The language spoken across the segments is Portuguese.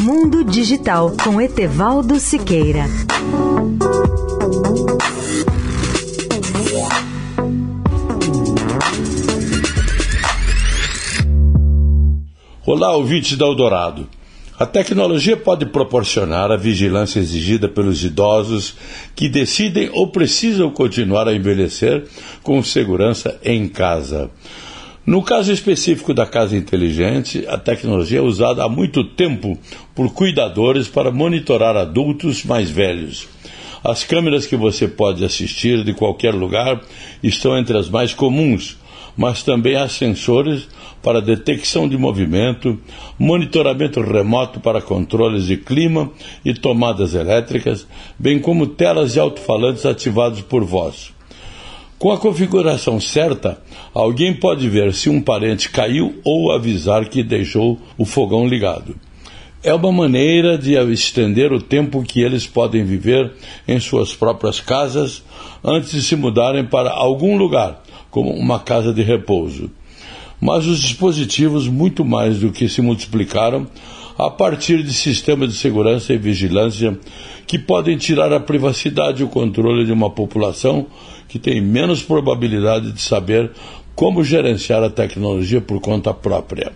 Mundo Digital com Etevaldo Siqueira. Olá, ouvintes da Eldorado. A tecnologia pode proporcionar a vigilância exigida pelos idosos que decidem ou precisam continuar a envelhecer com segurança em casa. No caso específico da casa inteligente, a tecnologia é usada há muito tempo por cuidadores para monitorar adultos mais velhos. As câmeras que você pode assistir de qualquer lugar estão entre as mais comuns mas também há sensores para detecção de movimento, monitoramento remoto para controles de clima e tomadas elétricas, bem como telas de alto-falantes ativados por voz. Com a configuração certa, alguém pode ver se um parente caiu ou avisar que deixou o fogão ligado. É uma maneira de estender o tempo que eles podem viver em suas próprias casas antes de se mudarem para algum lugar como uma casa de repouso. Mas os dispositivos, muito mais do que se multiplicaram, a partir de sistemas de segurança e vigilância que podem tirar a privacidade e o controle de uma população que tem menos probabilidade de saber como gerenciar a tecnologia por conta própria.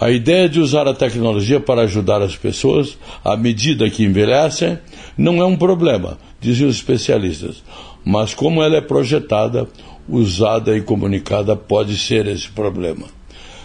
A ideia de usar a tecnologia para ajudar as pessoas à medida que envelhecem não é um problema, dizem os especialistas, mas como ela é projetada, usada e comunicada pode ser esse problema.